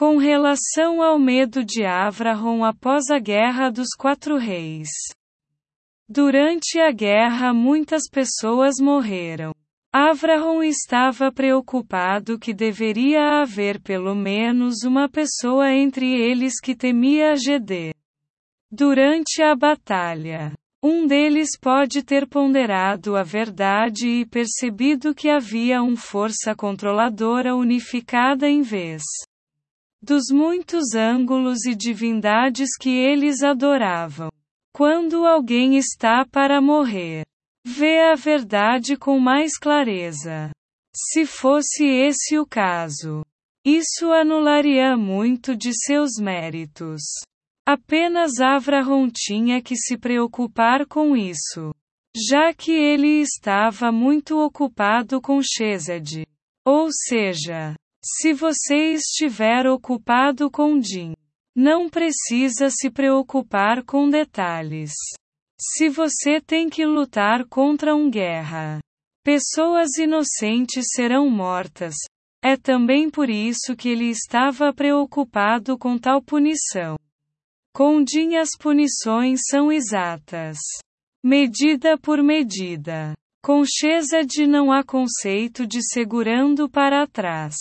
Com relação ao medo de Avraham após a Guerra dos Quatro Reis. Durante a guerra muitas pessoas morreram. Avraham estava preocupado que deveria haver pelo menos uma pessoa entre eles que temia GD. Durante a batalha, um deles pode ter ponderado a verdade e percebido que havia uma força controladora unificada em vez dos muitos ângulos e divindades que eles adoravam. Quando alguém está para morrer, vê a verdade com mais clareza. Se fosse esse o caso, isso anularia muito de seus méritos. Apenas Avraham tinha que se preocupar com isso. Já que ele estava muito ocupado com Shezed. Ou seja, se você estiver ocupado com Din, não precisa se preocupar com detalhes. Se você tem que lutar contra uma guerra, pessoas inocentes serão mortas. É também por isso que ele estava preocupado com tal punição. Condim as punições são exatas. Medida por medida. Com de não há conceito de segurando para trás.